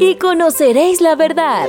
y conoceréis la verdad.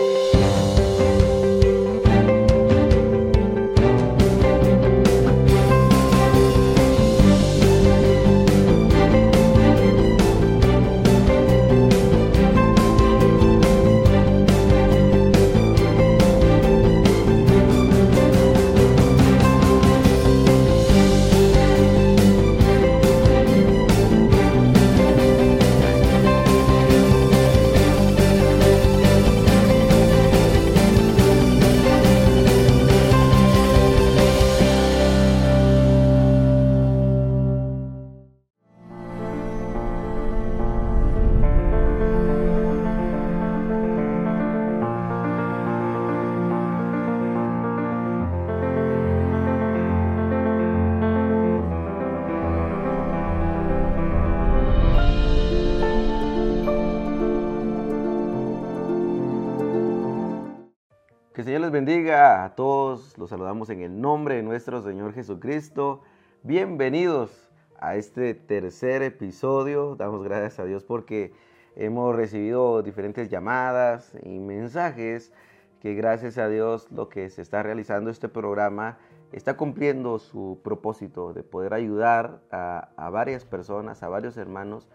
Bendiga a todos. Los saludamos en el nombre de nuestro Señor Jesucristo. Bienvenidos a este tercer episodio. Damos gracias a Dios porque hemos recibido diferentes llamadas y mensajes que gracias a Dios lo que se está realizando este programa está cumpliendo su propósito de poder ayudar a, a varias personas, a varios hermanos.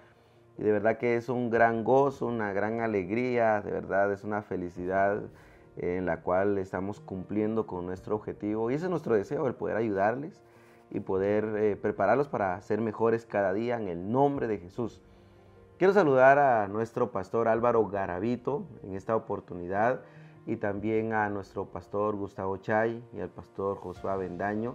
Y de verdad que es un gran gozo, una gran alegría, de verdad es una felicidad en la cual estamos cumpliendo con nuestro objetivo y ese es nuestro deseo, el poder ayudarles y poder eh, prepararlos para ser mejores cada día en el nombre de Jesús. Quiero saludar a nuestro pastor Álvaro Garavito en esta oportunidad y también a nuestro pastor Gustavo Chay y al pastor Josué Bendaño.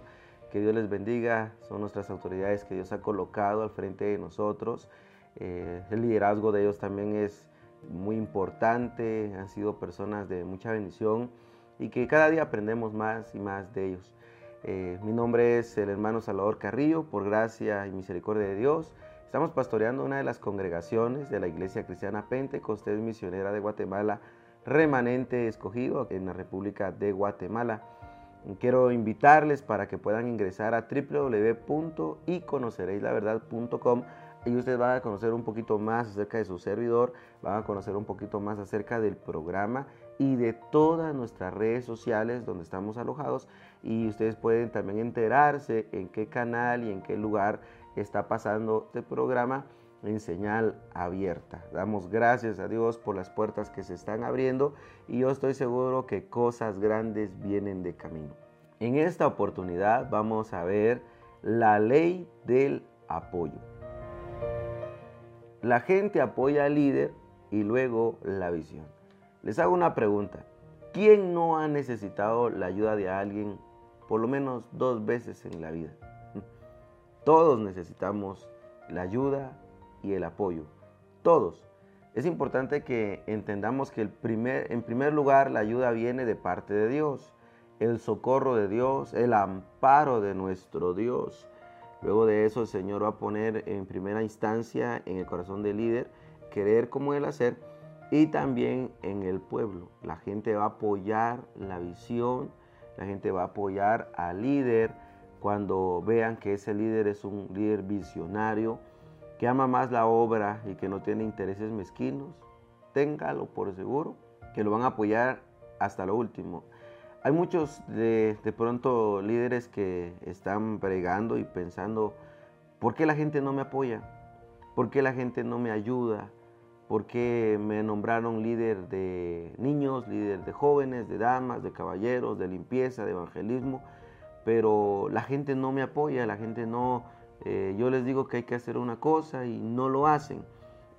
Que Dios les bendiga, son nuestras autoridades que Dios ha colocado al frente de nosotros. Eh, el liderazgo de ellos también es muy importante, han sido personas de mucha bendición y que cada día aprendemos más y más de ellos. Eh, mi nombre es el hermano Salvador Carrillo, por gracia y misericordia de Dios. Estamos pastoreando una de las congregaciones de la Iglesia Cristiana Pentecostés Misionera de Guatemala, remanente escogido en la República de Guatemala. Quiero invitarles para que puedan ingresar a www.iconocereilaverdad.com y ustedes van a conocer un poquito más acerca de su servidor, van a conocer un poquito más acerca del programa y de todas nuestras redes sociales donde estamos alojados y ustedes pueden también enterarse en qué canal y en qué lugar está pasando este programa en señal abierta. Damos gracias a Dios por las puertas que se están abriendo y yo estoy seguro que cosas grandes vienen de camino. En esta oportunidad vamos a ver la ley del apoyo. La gente apoya al líder y luego la visión. Les hago una pregunta. ¿Quién no ha necesitado la ayuda de alguien por lo menos dos veces en la vida? Todos necesitamos la ayuda y el apoyo. Todos. Es importante que entendamos que en primer lugar la ayuda viene de parte de Dios, el socorro de Dios, el amparo de nuestro Dios. Luego de eso el Señor va a poner en primera instancia en el corazón del líder querer como Él hacer y también en el pueblo. La gente va a apoyar la visión, la gente va a apoyar al líder cuando vean que ese líder es un líder visionario, que ama más la obra y que no tiene intereses mezquinos. Téngalo por seguro que lo van a apoyar hasta lo último. Hay muchos de, de, pronto líderes que están pregando y pensando, ¿por qué la gente no me apoya? ¿Por qué la gente no me ayuda? ¿Por qué me nombraron líder de niños, líder de jóvenes, de damas, de caballeros, de limpieza, de evangelismo? Pero la gente no me apoya, la gente no... Eh, yo les digo que hay que hacer una cosa y no lo hacen.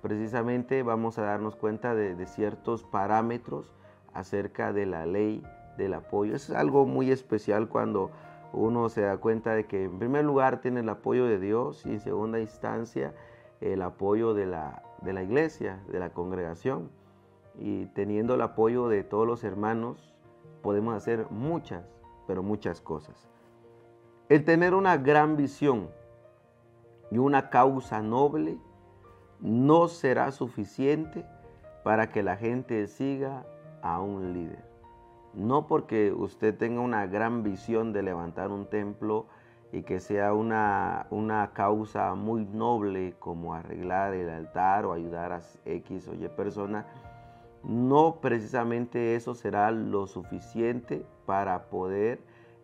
Precisamente vamos a darnos cuenta de, de ciertos parámetros acerca de la ley del apoyo. Es algo muy especial cuando uno se da cuenta de que en primer lugar tiene el apoyo de Dios y en segunda instancia el apoyo de la, de la iglesia, de la congregación. Y teniendo el apoyo de todos los hermanos podemos hacer muchas, pero muchas cosas. El tener una gran visión y una causa noble no será suficiente para que la gente siga a un líder. No porque usted tenga una gran visión de levantar un templo y que sea una, una causa muy noble como arreglar el altar o ayudar a X o Y persona, no precisamente eso será lo suficiente para poder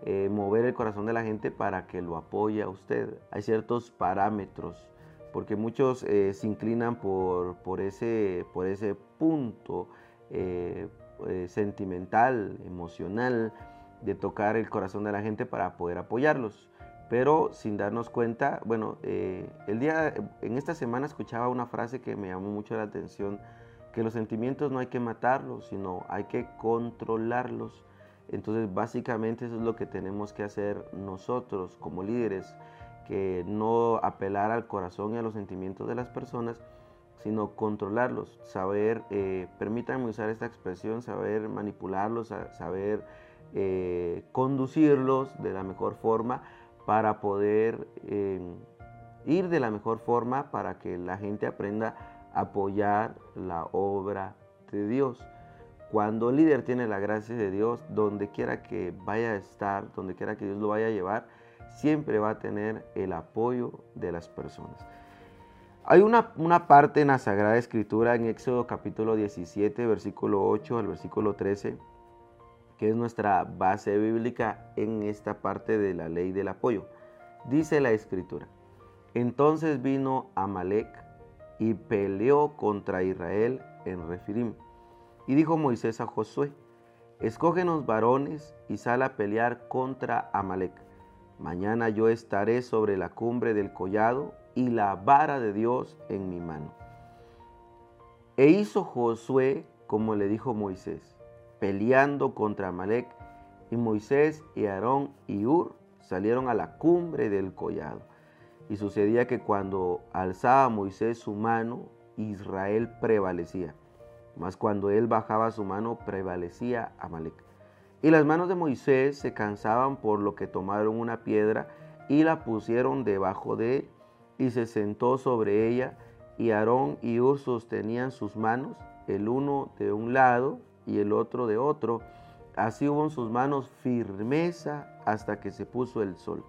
eh, mover el corazón de la gente para que lo apoye a usted. Hay ciertos parámetros, porque muchos eh, se inclinan por, por, ese, por ese punto eh, sentimental, emocional, de tocar el corazón de la gente para poder apoyarlos. Pero sin darnos cuenta, bueno, el día, en esta semana escuchaba una frase que me llamó mucho la atención que los sentimientos no hay que matarlos, sino hay que controlarlos. Entonces básicamente eso es lo que tenemos que hacer nosotros como líderes, que no apelar al corazón y a los sentimientos de las personas, sino controlarlos, saber, eh, permítanme usar esta expresión, saber manipularlos, saber eh, conducirlos de la mejor forma para poder eh, ir de la mejor forma para que la gente aprenda apoyar la obra de Dios. Cuando el líder tiene la gracia de Dios, donde quiera que vaya a estar, donde quiera que Dios lo vaya a llevar, siempre va a tener el apoyo de las personas. Hay una, una, parte en la Sagrada Escritura, en Éxodo capítulo 17, versículo 8 al versículo 13, que es nuestra base bíblica en esta parte de la ley del apoyo. Dice la Escritura, entonces vino Amalek y peleó contra Israel en Refirim. Y dijo Moisés a Josué, escógenos varones y sal a pelear contra Amalek. Mañana yo estaré sobre la cumbre del collado y la vara de Dios en mi mano. E hizo Josué como le dijo Moisés, peleando contra Amalek, y Moisés y Aarón y Ur salieron a la cumbre del collado. Y sucedía que cuando alzaba Moisés su mano, Israel prevalecía. Mas cuando él bajaba su mano, prevalecía Amalek. Y las manos de Moisés se cansaban por lo que tomaron una piedra y la pusieron debajo de él, y se sentó sobre ella, y Aarón y Ur sostenían sus manos, el uno de un lado y el otro de otro. Así hubo en sus manos firmeza hasta que se puso el sol.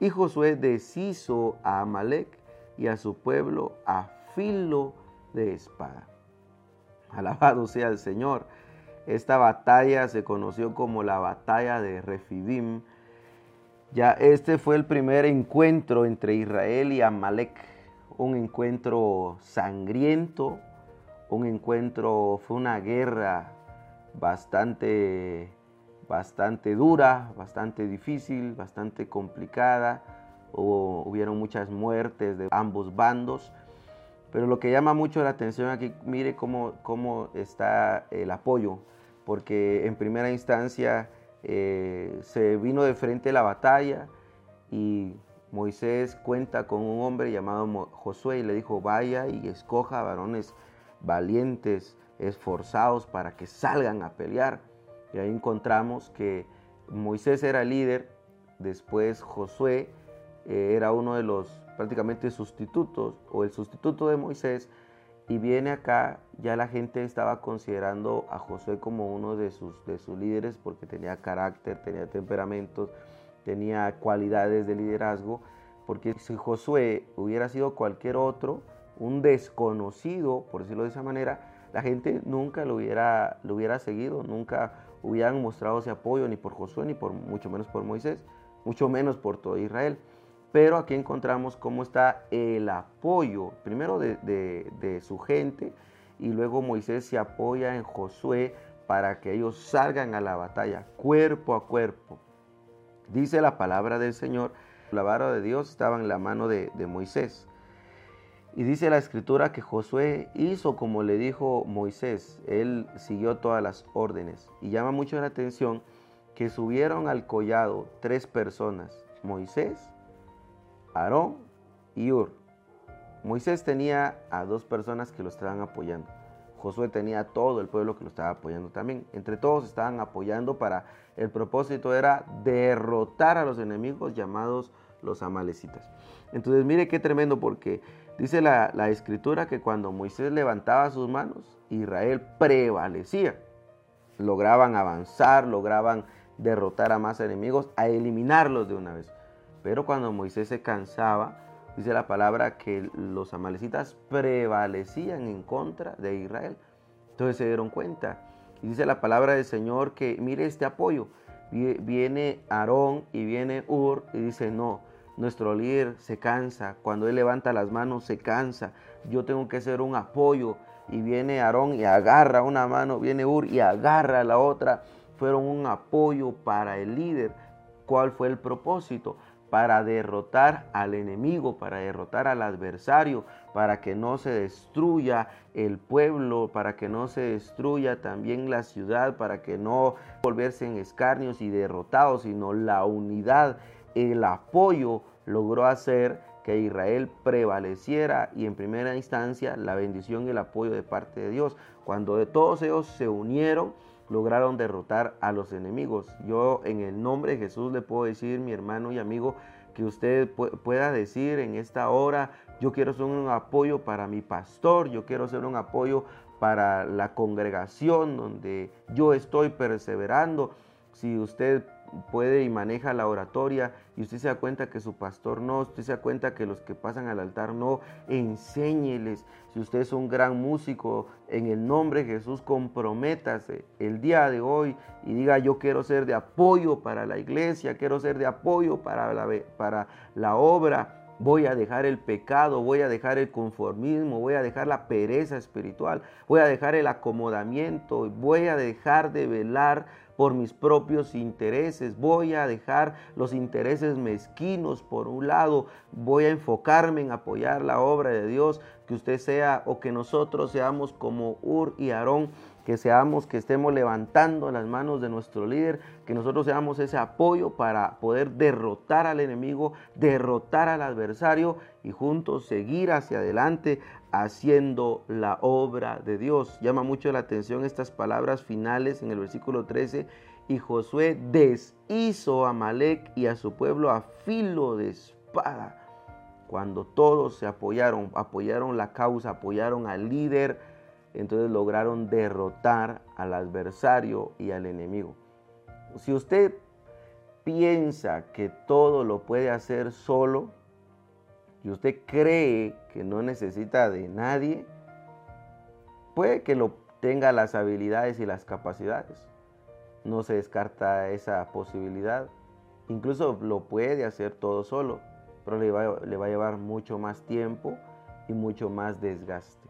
Y Josué deshizo a Amalek y a su pueblo a filo de espada. Alabado sea el Señor. Esta batalla se conoció como la batalla de Refidim. Ya este fue el primer encuentro entre Israel y Amalek. Un encuentro sangriento, un encuentro, fue una guerra bastante bastante dura, bastante difícil, bastante complicada. Hubo, hubieron muchas muertes de ambos bandos. Pero lo que llama mucho la atención aquí, mire cómo, cómo está el apoyo, porque en primera instancia eh, se vino de frente la batalla y Moisés cuenta con un hombre llamado Josué y le dijo, vaya y escoja varones valientes, esforzados para que salgan a pelear. Y ahí encontramos que Moisés era líder, después Josué eh, era uno de los prácticamente sustitutos o el sustituto de Moisés y viene acá, ya la gente estaba considerando a Josué como uno de sus, de sus líderes porque tenía carácter, tenía temperamentos, tenía cualidades de liderazgo, porque si Josué hubiera sido cualquier otro, un desconocido, por decirlo de esa manera, la gente nunca lo hubiera, lo hubiera seguido, nunca hubieran mostrado ese apoyo ni por Josué, ni por mucho menos por Moisés, mucho menos por todo Israel. Pero aquí encontramos cómo está el apoyo, primero de, su gente, y luego Moisés se apoya en Josué para que ellos salgan a la batalla, cuerpo a cuerpo. Dice la palabra del Señor, la vara de Dios estaba en la mano de Moisés. Y dice la escritura que Josué hizo como le dijo Moisés. Él siguió todas las órdenes. Y llama mucho la atención que subieron al collado tres personas. Moisés, Aarón y Ur. Moisés tenía a dos personas que lo estaban apoyando. Josué tenía a todo el pueblo que lo estaba apoyando también. Entre todos estaban apoyando para el propósito era derrotar a los enemigos llamados los amalecitas. Entonces mire qué tremendo porque Dice la, escritura que cuando Moisés levantaba sus manos, Israel prevalecía. Lograban avanzar, lograban derrotar a más enemigos, a eliminarlos de una vez. Pero cuando Moisés se cansaba, dice la palabra que los amalecitas prevalecían en contra de Israel. Entonces se dieron cuenta. Y dice la palabra del Señor que mire este apoyo. Viene Aarón y viene Ur y dice, no, nuestro líder se cansa. Cuando él levanta las manos se cansa. Yo tengo que ser un apoyo. Y viene Aarón y agarra una mano, viene Ur y agarra la otra. Fueron un apoyo para el líder. ¿Cuál fue el propósito? Para derrotar al enemigo, para derrotar al adversario, para que no se destruya el pueblo, para que no se destruya también la ciudad, para que no volverse en escarnios y derrotados, sino la unidad, el apoyo logró hacer que Israel prevaleciera y en primera instancia la bendición y el apoyo de parte de Dios. Cuando de todos ellos se unieron, lograron derrotar a los enemigos. Yo en el nombre de Jesús le puedo decir, mi hermano y amigo, que usted pueda decir en esta hora, yo quiero ser un apoyo para mi pastor, yo quiero ser un apoyo para la congregación donde yo estoy perseverando. Si usted puede y maneja la oratoria y usted se da cuenta que su pastor no, usted se da cuenta que los que pasan al altar no, enséñeles. Si usted es un gran músico, en el nombre de Jesús, comprométase el día de hoy y diga yo quiero ser de apoyo para la iglesia, quiero ser de apoyo para la, para la obra. Voy a dejar el pecado, voy a dejar el conformismo, voy a dejar la pereza espiritual, voy a dejar el acomodamiento, voy a dejar de velar por mis propios intereses, voy a dejar los intereses mezquinos por un lado, voy a enfocarme en apoyar la obra de Dios, que usted sea o que nosotros seamos como Ur y Aarón, que seamos, que estemos levantando las manos de nuestro líder, que nosotros seamos ese apoyo para poder derrotar al enemigo, derrotar al adversario y juntos seguir hacia adelante haciendo la obra de Dios. Llama mucho la atención estas palabras finales en el versículo 13. Y Josué deshizo a Malek y a su pueblo a filo de espada. Cuando todos se apoyaron, apoyaron la causa, apoyaron al líder, entonces lograron derrotar al adversario y al enemigo. Si usted piensa que todo lo puede hacer solo, y usted cree que no necesita de nadie, puede que lo tenga las habilidades y las capacidades. No se descarta esa posibilidad. Incluso lo puede hacer todo solo, pero le va, le va a llevar mucho más tiempo y mucho más desgaste.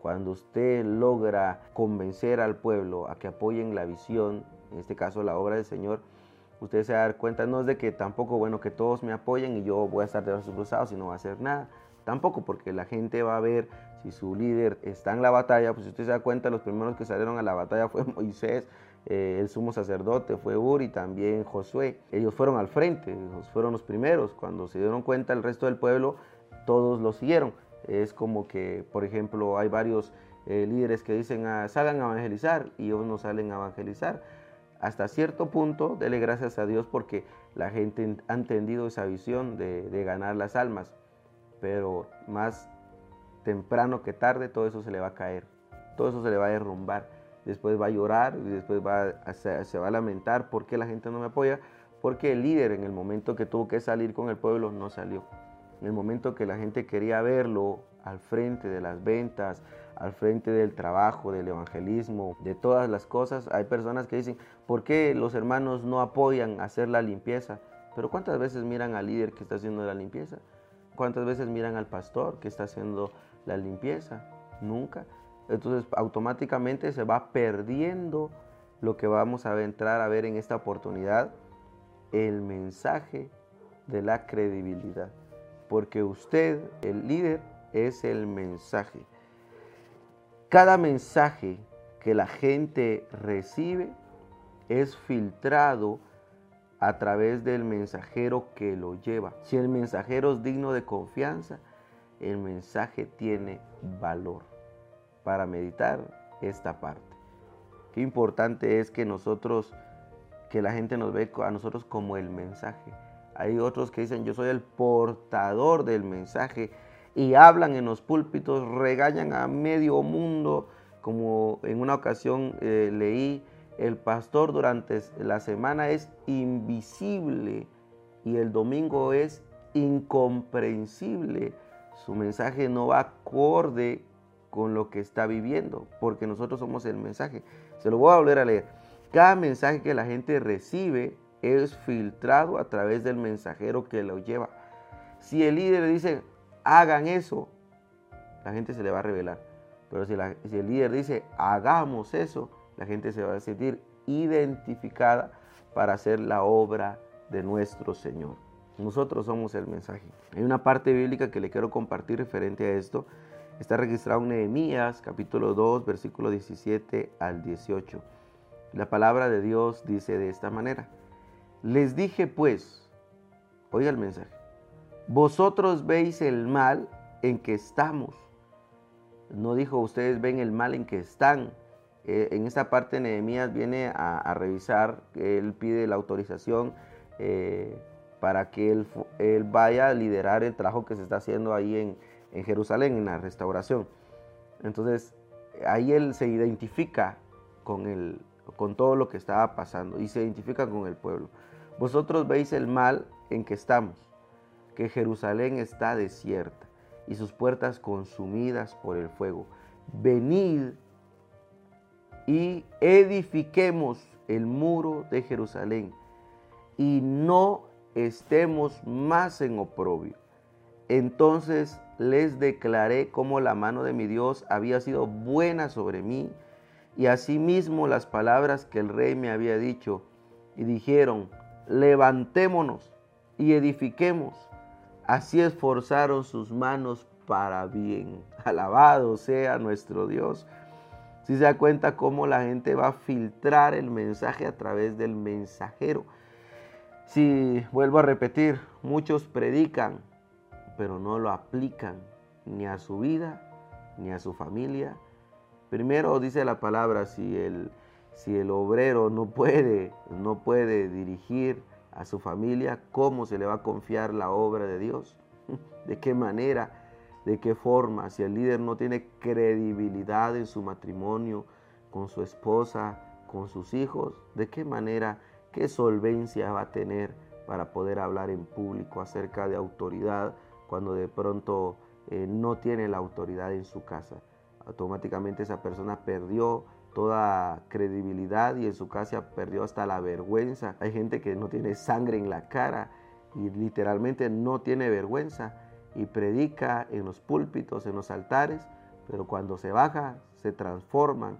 Cuando usted logra convencer al pueblo a que apoyen la visión, en este caso la obra del Señor, usted se va a dar cuenta, no es de que tampoco, bueno, que todos me apoyen y yo voy a estar de brazos cruzados y no va a hacer nada. Tampoco, porque la gente va a ver si su líder está en la batalla, pues si usted se da cuenta, los primeros que salieron a la batalla fue Moisés, eh, el sumo sacerdote, fue Uri también Josué. Ellos fueron al frente, ellos fueron los primeros. Cuando se dieron cuenta el resto del pueblo, todos lo siguieron. Es como que, por ejemplo, hay varios eh, líderes que dicen, ah, salgan a evangelizar y ellos no salen a evangelizar hasta cierto punto, dele gracias a Dios porque la gente ha entendido esa visión de, ganar las almas, pero más temprano que tarde todo eso se le va a caer, todo eso se le va a derrumbar, después va a llorar y después va se, va a lamentar porque la gente no me apoya, porque el líder en el momento que tuvo que salir con el pueblo no salió, en el momento que la gente quería verlo al frente de las ventas, al frente del trabajo, del evangelismo, de todas las cosas. Hay personas que dicen, ¿por qué los hermanos no apoyan hacer la limpieza? Pero ¿cuántas veces miran al líder que está haciendo la limpieza? ¿Cuántas veces miran al pastor que está haciendo la limpieza? Nunca. Entonces automáticamente se va perdiendo lo que vamos a entrar a ver en esta oportunidad, el mensaje de la credibilidad. Porque usted, el líder, es el mensaje. Cada mensaje que la gente recibe es filtrado a través del mensajero que lo lleva. Si el mensajero es digno de confianza, el mensaje tiene valor. Para meditar esta parte. Qué importante es que nosotros, que la gente nos ve a nosotros como el mensaje. Hay otros que dicen, yo soy el portador del mensaje y hablan en los púlpitos, regañan a medio mundo, como en una ocasión eh, leí, el pastor durante la semana es invisible y el domingo es incomprensible. Su mensaje no va acorde con lo que está viviendo, porque nosotros somos el mensaje. Se lo voy a volver a leer. Cada mensaje que la gente recibe es filtrado a través del mensajero que lo lleva. Si el líder dice, hagan eso, la gente se le va a revelar. Pero si, el líder dice, hagamos eso, la gente se va a sentir identificada para hacer la obra de nuestro Señor. Nosotros somos el mensaje. Hay una parte bíblica que le quiero compartir referente a esto. Está registrado en Nehemías capítulo 2, versículo 17 al 18. La palabra de Dios dice de esta manera. Les dije pues, oiga el mensaje, vosotros veis el mal en que estamos. No dijo ustedes ven el mal en que están. Eh, en esta parte Nehemías viene a, revisar, él pide la autorización eh, para que él, vaya a liderar el trabajo que se está haciendo ahí en, en Jerusalén, en la restauración. Entonces, ahí él se identifica con, el, con todo lo que estaba pasando y se identifica con el pueblo. Vosotros veis el mal en que estamos, que Jerusalén está desierta y sus puertas consumidas por el fuego. Venid y edifiquemos el muro de Jerusalén y no estemos más en oprobio. Entonces les declaré cómo la mano de mi Dios había sido buena sobre mí y asimismo las palabras que el rey me había dicho y dijeron, levantémonos y edifiquemos. Así esforzaron sus manos para bien. Alabado sea nuestro Dios si se da cuenta cómo la gente va a filtrar el mensaje a través del mensajero. Si vuelvo a repetir, muchos predican, pero no lo aplican ni a su vida ni a su familia. Primero dice la palabra, si el, si el obrero no puede, no puede dirigir a su familia, ¿cómo se le va a confiar la obra de Dios? ¿De qué manera? de qué forma, si el líder no tiene credibilidad en su matrimonio, con su esposa, con sus hijos, de qué manera, qué solvencia va a tener para poder hablar en público acerca de autoridad cuando de pronto eh, no tiene la autoridad en su casa. Automáticamente esa persona perdió toda credibilidad y en su casa perdió hasta la vergüenza. Hay gente que no tiene sangre en la cara y literalmente no tiene vergüenza y predica en los púlpitos, en los altares, pero cuando se baja se transforman,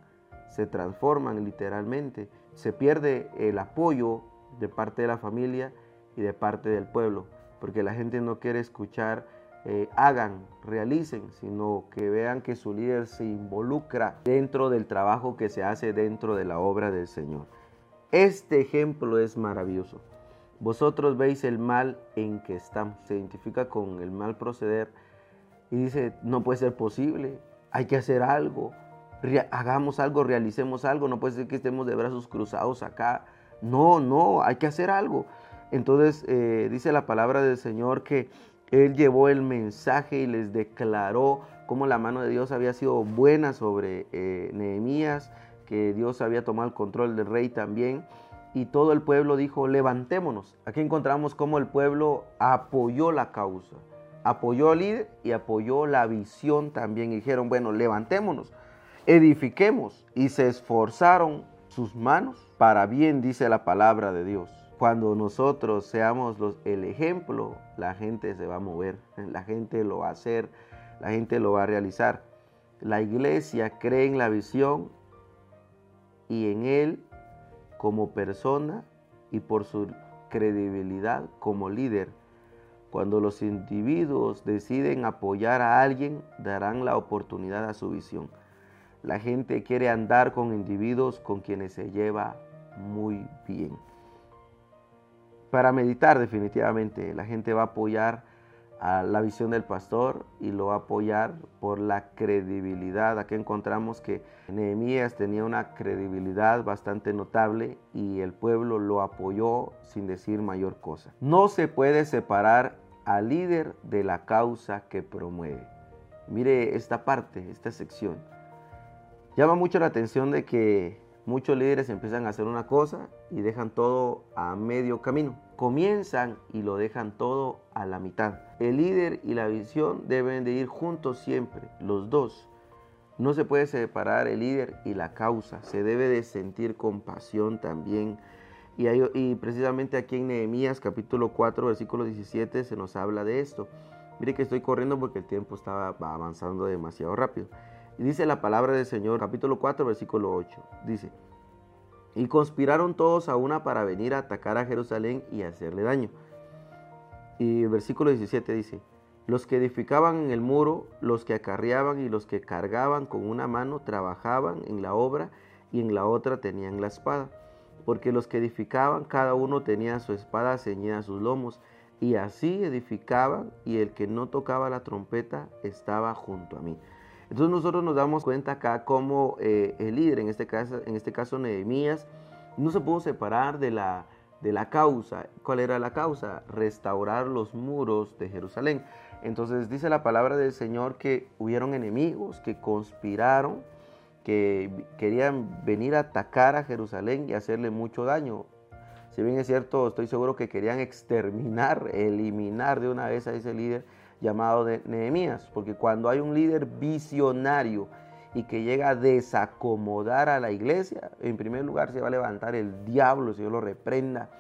se transforman literalmente, se pierde el apoyo de parte de la familia y de parte del pueblo, porque la gente no quiere escuchar, eh, hagan, realicen, sino que vean que su líder se involucra dentro del trabajo que se hace dentro de la obra del Señor. Este ejemplo es maravilloso. Vosotros veis el mal en que estamos. Se identifica con el mal proceder y dice, no puede ser posible, hay que hacer algo, hagamos algo, realicemos algo, no puede ser que estemos de brazos cruzados acá. No, no, hay que hacer algo. Entonces eh, dice la palabra del Señor que Él llevó el mensaje y les declaró cómo la mano de Dios había sido buena sobre eh, Nehemías, que Dios había tomado el control del rey también y todo el pueblo dijo, levantémonos. Aquí encontramos cómo el pueblo apoyó la causa, apoyó al líder y apoyó la visión también. Dijeron, bueno, levantémonos, edifiquemos. Y se esforzaron sus manos para bien, dice la palabra de Dios. Cuando nosotros seamos los, el ejemplo, la gente se va a mover, la gente lo va a hacer, la gente lo va a realizar. La iglesia cree en la visión y en él como persona y por su credibilidad como líder. Cuando los individuos deciden apoyar a alguien, darán la oportunidad a su visión. La gente quiere andar con individuos con quienes se lleva muy bien. Para meditar definitivamente, la gente va a apoyar a la visión del pastor y lo va a apoyar por la credibilidad. Aquí encontramos que Nehemías tenía una credibilidad bastante notable y el pueblo lo apoyó sin decir mayor cosa. No se puede separar al líder de la causa que promueve. Mire esta parte, esta sección. Llama mucho la atención de que muchos líderes empiezan a hacer una cosa y dejan todo a medio camino comienzan y lo dejan todo a la mitad. El líder y la visión deben de ir juntos siempre, los dos. No se puede separar el líder y la causa. Se debe de sentir compasión también. Y, y precisamente aquí en Nehemías capítulo 4 versículo 17 se nos habla de esto. Mire que estoy corriendo porque el tiempo estaba avanzando demasiado rápido. Y dice la palabra del Señor, capítulo 4, versículo 8. Dice, y conspiraron todos a una para venir a atacar a Jerusalén y hacerle daño. Y el versículo 17 dice, los que edificaban en el muro, los que acarreaban y los que cargaban con una mano trabajaban en la obra y en la otra tenían la espada. Porque los que edificaban, cada uno tenía su espada ceñida a sus lomos y así edificaban y el que no tocaba la trompeta estaba junto a mí. Entonces nosotros nos damos cuenta acá cómo eh, el líder, en este caso, en este caso Nehemías, no se pudo separar de la, de la causa. ¿Cuál era la causa? Restaurar los muros de Jerusalén. Entonces dice la palabra del Señor que hubieron enemigos que conspiraron, que querían venir a atacar a Jerusalén y hacerle mucho daño. Si bien es cierto, estoy seguro que querían exterminar, eliminar de una vez a ese líder llamado de Nehemías, porque cuando hay un líder visionario y que llega a desacomodar a la iglesia, en primer lugar se va a levantar el diablo, si Dios lo reprenda,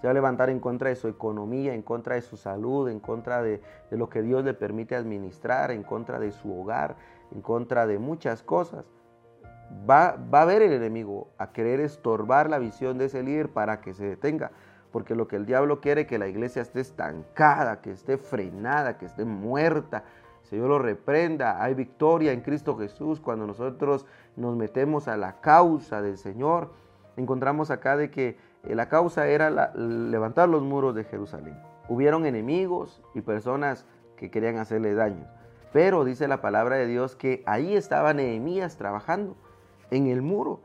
se va a levantar en contra de su economía, en contra de su salud, en contra de, de lo que Dios le permite administrar, en contra de su hogar, en contra de muchas cosas va, a ver el enemigo a querer estorbar la visión de ese líder para que se detenga. Porque lo que el diablo quiere es que la iglesia esté estancada, que esté frenada, que esté muerta. Señor lo reprenda. Hay victoria en Cristo Jesús cuando nosotros nos metemos a la causa del Señor. Encontramos acá de que eh, la causa era levantar los muros de Jerusalén. Hubieron enemigos y personas que querían hacerle daño. Pero dice la palabra de Dios que ahí estaba Nehemías trabajando en el muro.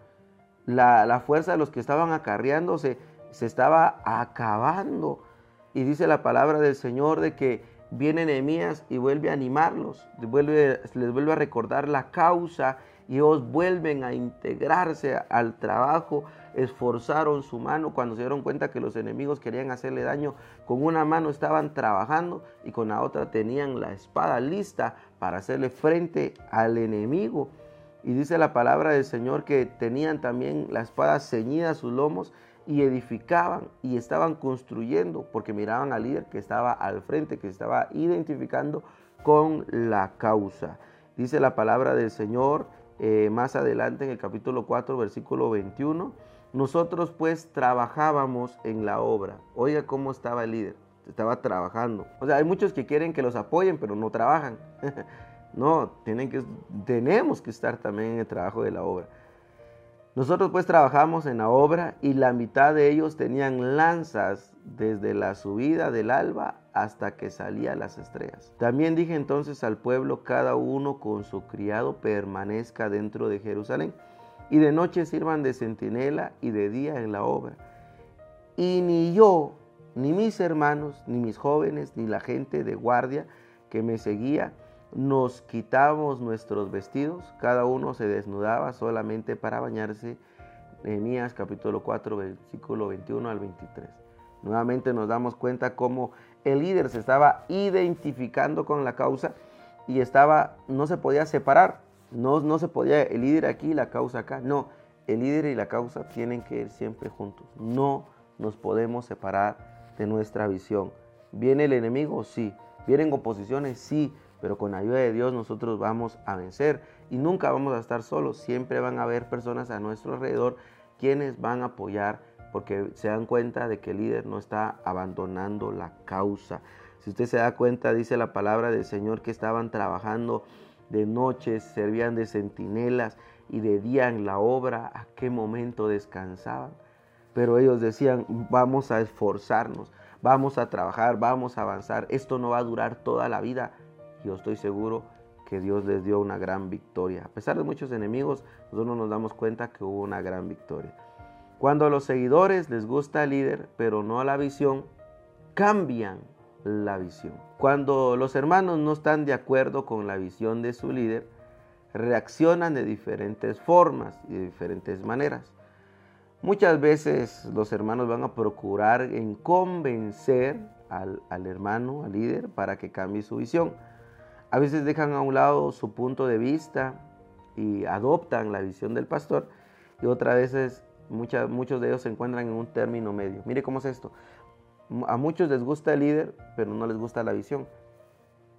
La, fuerza de los que estaban acarreándose se estaba acabando. Y dice la palabra del Señor de que viene Nehemías y vuelve a animarlos, les vuelve, les vuelve a recordar la causa y ellos vuelven a integrarse al trabajo, esforzaron su mano cuando se dieron cuenta que los enemigos querían hacerle daño, con una mano estaban trabajando y con la otra tenían la espada lista para hacerle frente al enemigo. Y dice la palabra del Señor que tenían también la espada ceñida a sus lomos y edificaban y estaban construyendo porque miraban al líder que estaba al frente, que estaba identificando con la causa. Dice la palabra del Señor eh, más adelante en el capítulo 4, versículo 21. Nosotros pues trabajábamos en la obra. Oiga cómo estaba el líder. Estaba trabajando. O sea, hay muchos que quieren que los apoyen, pero no trabajan. No, tienen que, tenemos que estar también en el trabajo de la obra. Nosotros pues trabajamos en la obra y la mitad de ellos tenían lanzas desde la subida del alba hasta que salían las estrellas. También dije entonces al pueblo, cada uno con su criado permanezca dentro de Jerusalén y de noche sirvan de centinela y de día en la obra. Y ni yo, ni mis hermanos, ni mis jóvenes, ni la gente de guardia que me seguía, nos quitamos nuestros vestidos, cada uno se desnudaba solamente para bañarse. Nehemías capítulo 4, versículo 21 al 23. Nuevamente nos damos cuenta cómo el líder se estaba identificando con la causa y estaba, no se podía separar, no, no se podía el líder aquí y la causa acá, no, el líder y la causa tienen que ir siempre juntos, no nos podemos separar de nuestra visión. ¿Viene el enemigo? Sí. ¿Vienen oposiciones? Sí pero con ayuda de Dios nosotros vamos a vencer y nunca vamos a estar solos, siempre van a haber personas a nuestro alrededor quienes van a apoyar porque se dan cuenta de que el líder no está abandonando la causa. Si usted se da cuenta, dice la palabra del Señor que estaban trabajando de noche, servían de centinelas y de día en la obra, ¿a qué momento descansaban? Pero ellos decían, vamos a esforzarnos, vamos a trabajar, vamos a avanzar, esto no va a durar toda la vida, yo estoy seguro que Dios les dio una gran victoria. A pesar de muchos enemigos, nosotros nos damos cuenta que hubo una gran victoria. Cuando a los seguidores les gusta el líder, pero no a la visión, cambian la visión. Cuando los hermanos no están de acuerdo con la visión de su líder, reaccionan de diferentes formas y de diferentes maneras. Muchas veces los hermanos van a procurar en convencer al, al hermano, al líder, para que cambie su visión. A veces dejan a un lado su punto de vista, y adoptan la visión del pastor y otras veces muchos de ellos se encuentran en un término medio. Mire cómo es esto. A muchos les gusta el líder, pero no les gusta la visión.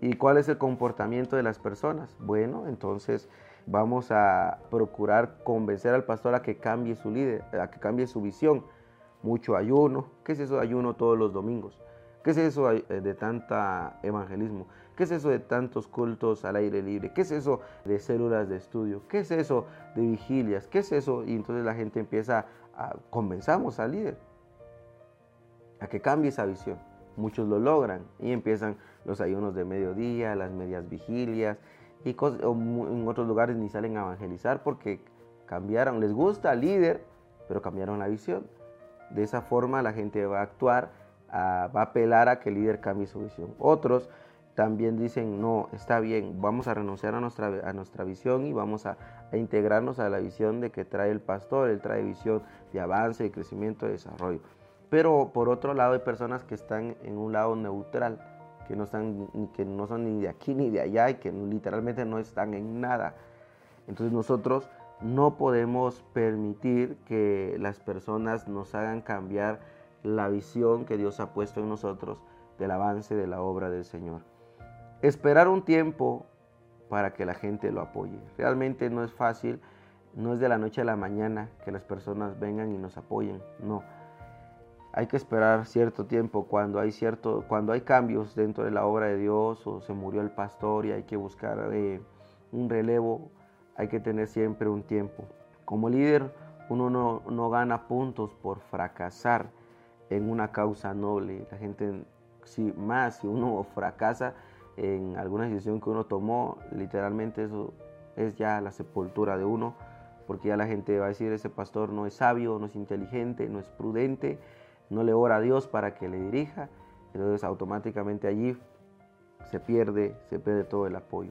¿Y cuál es el comportamiento de las personas? Bueno, entonces vamos a procurar convencer al pastor a que cambie su líder, a que cambie su visión. Mucho ayuno. ¿Qué es eso de ayuno todos los domingos? ¿Qué es eso de tanta evangelismo? ¿Qué es eso de tantos cultos al aire libre? ¿Qué es eso de células de estudio? ¿Qué es eso de vigilias? ¿Qué es eso? Y entonces la gente empieza a convenzamos al líder a que cambie esa visión. Muchos lo logran y empiezan los ayunos de mediodía, las medias vigilias y en otros lugares ni salen a evangelizar porque cambiaron, les gusta al líder, pero cambiaron la visión. De esa forma la gente va a actuar, va a apelar a que el líder cambie su visión. Otros también dicen, no, está bien, vamos a renunciar a nuestra, a nuestra visión y vamos a, a, integrarnos a la visión de que trae el pastor, él trae visión de avance, de crecimiento, de desarrollo. Pero por otro lado hay personas que están en un lado neutral, que no, están, que no son ni de aquí ni de allá y que literalmente no están en nada. Entonces nosotros no podemos permitir que las personas nos hagan cambiar la visión que Dios ha puesto en nosotros del avance de la obra del Señor. Esperar un tiempo para que la gente lo apoye. Realmente no es fácil, no es de la noche a la mañana que las personas vengan y nos apoyen, no hay que esperar cierto tiempo cuando hay, cierto, cuando hay cambios dentro de la obra de Dios o se murió el pastor y hay que buscar eh, un relevo, hay que tener siempre un tiempo. Como líder, uno no, no, gana puntos por fracasar en una causa noble. La gente, si más, si uno fracasa en alguna decisión que uno tomó, literalmente eso es ya la sepultura de uno, porque ya la gente va a decir, ese pastor no es sabio, no es inteligente, no es prudente, no le ora a Dios para que le dirija, entonces automáticamente allí se pierde, se pierde todo el apoyo.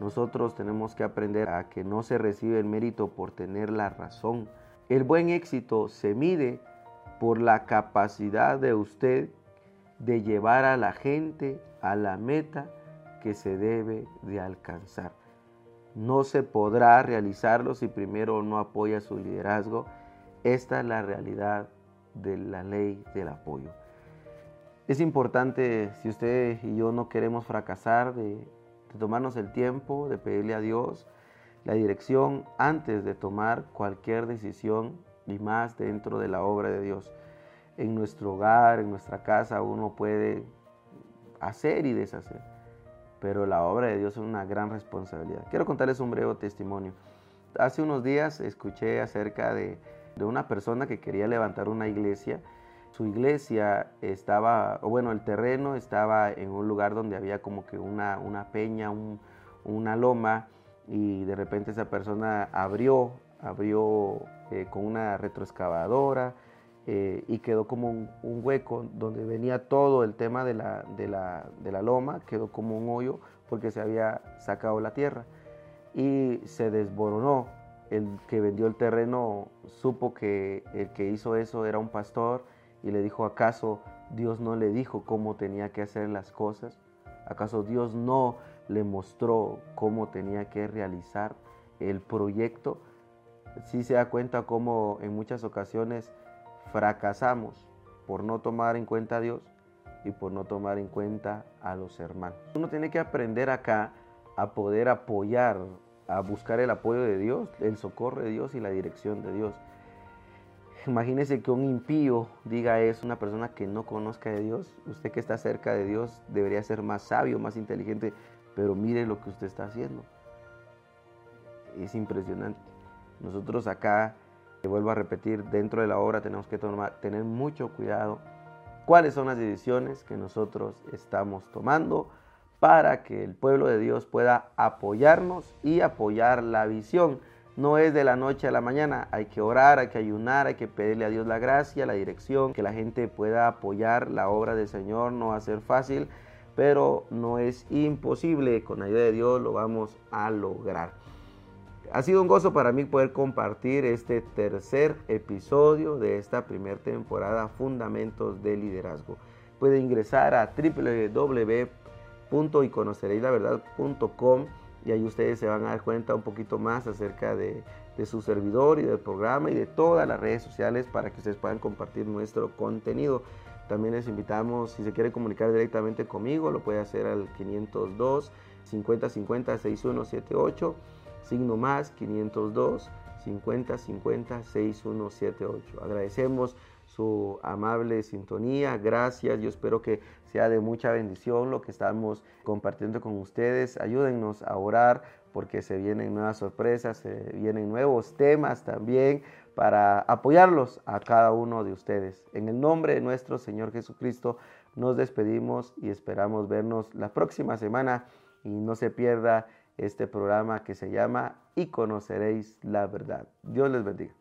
Nosotros tenemos que aprender a que no se recibe el mérito por tener la razón. El buen éxito se mide por la capacidad de usted de llevar a la gente a la meta que se debe de alcanzar. No se podrá realizarlo si primero no apoya su liderazgo. Esta es la realidad de la ley del apoyo. Es importante, si usted y yo no queremos fracasar, de, tomarnos el tiempo, de pedirle a Dios la dirección antes de tomar cualquier decisión y más dentro de la obra de Dios. En nuestro hogar, en nuestra casa, uno puede hacer y deshacer, pero la obra de Dios es una gran responsabilidad. Quiero contarles un breve testimonio. Hace unos días escuché acerca de de una persona que quería levantar una iglesia. Su iglesia estaba, o bueno, el terreno estaba en un lugar donde había como que una, una peña, una loma, y de repente esa persona abrió, abrió eh, con una retroexcavadora eh, y quedó como un, hueco donde venía todo el tema de la, de, la, de la loma, quedó como un hoyo porque se había sacado la tierra y se desboronó el que vendió el terreno supo que el que hizo eso era un pastor y le dijo, ¿acaso Dios no le dijo cómo tenía que hacer las cosas? ¿Acaso Dios no le mostró cómo tenía que realizar el proyecto? Sí se da cuenta cómo en muchas ocasiones fracasamos por no tomar en cuenta a Dios y por no tomar en cuenta a los hermanos. Uno tiene que aprender acá a poder apoyar a buscar el apoyo de Dios, el socorro de Dios y la dirección de Dios. Imagínese que un impío diga eso, una persona que no conozca de Dios. Usted que está cerca de Dios debería ser más sabio, más inteligente, pero mire lo que usted está haciendo. Es impresionante. Nosotros acá, te vuelvo a repetir, dentro de la obra tenemos que tener mucho cuidado cuáles son las decisiones que nosotros estamos tomando para que el pueblo de Dios pueda apoyarnos y apoyar la visión. No es de la noche a la mañana, hay que orar, hay que ayunar, hay que pedirle a Dios la gracia, la dirección, que la gente pueda apoyar la obra del Señor. No va a ser fácil, pero no es imposible. Con ayuda de Dios lo vamos a lograr. Ha sido un gozo para mí poder compartir este tercer episodio de esta primera temporada Fundamentos de Liderazgo. Puede ingresar a www y conoceréis la verdad.com y ahí ustedes se van a dar cuenta un poquito más acerca de, de su servidor y del programa y de todas las redes sociales para que ustedes puedan compartir nuestro contenido. También les invitamos, si se quiere comunicar directamente conmigo, lo puede hacer al 502 5050 6178, signo más 502 5050 6178. Agradecemos su amable sintonía, gracias, yo espero que sea de mucha bendición lo que estamos compartiendo con ustedes. Ayúdennos a orar porque se vienen nuevas sorpresas, se vienen nuevos temas también para apoyarlos a cada uno de ustedes. En el nombre de nuestro Señor Jesucristo nos despedimos y esperamos vernos la próxima semana y no se pierda este programa que se llama Y conoceréis la verdad. Dios les bendiga.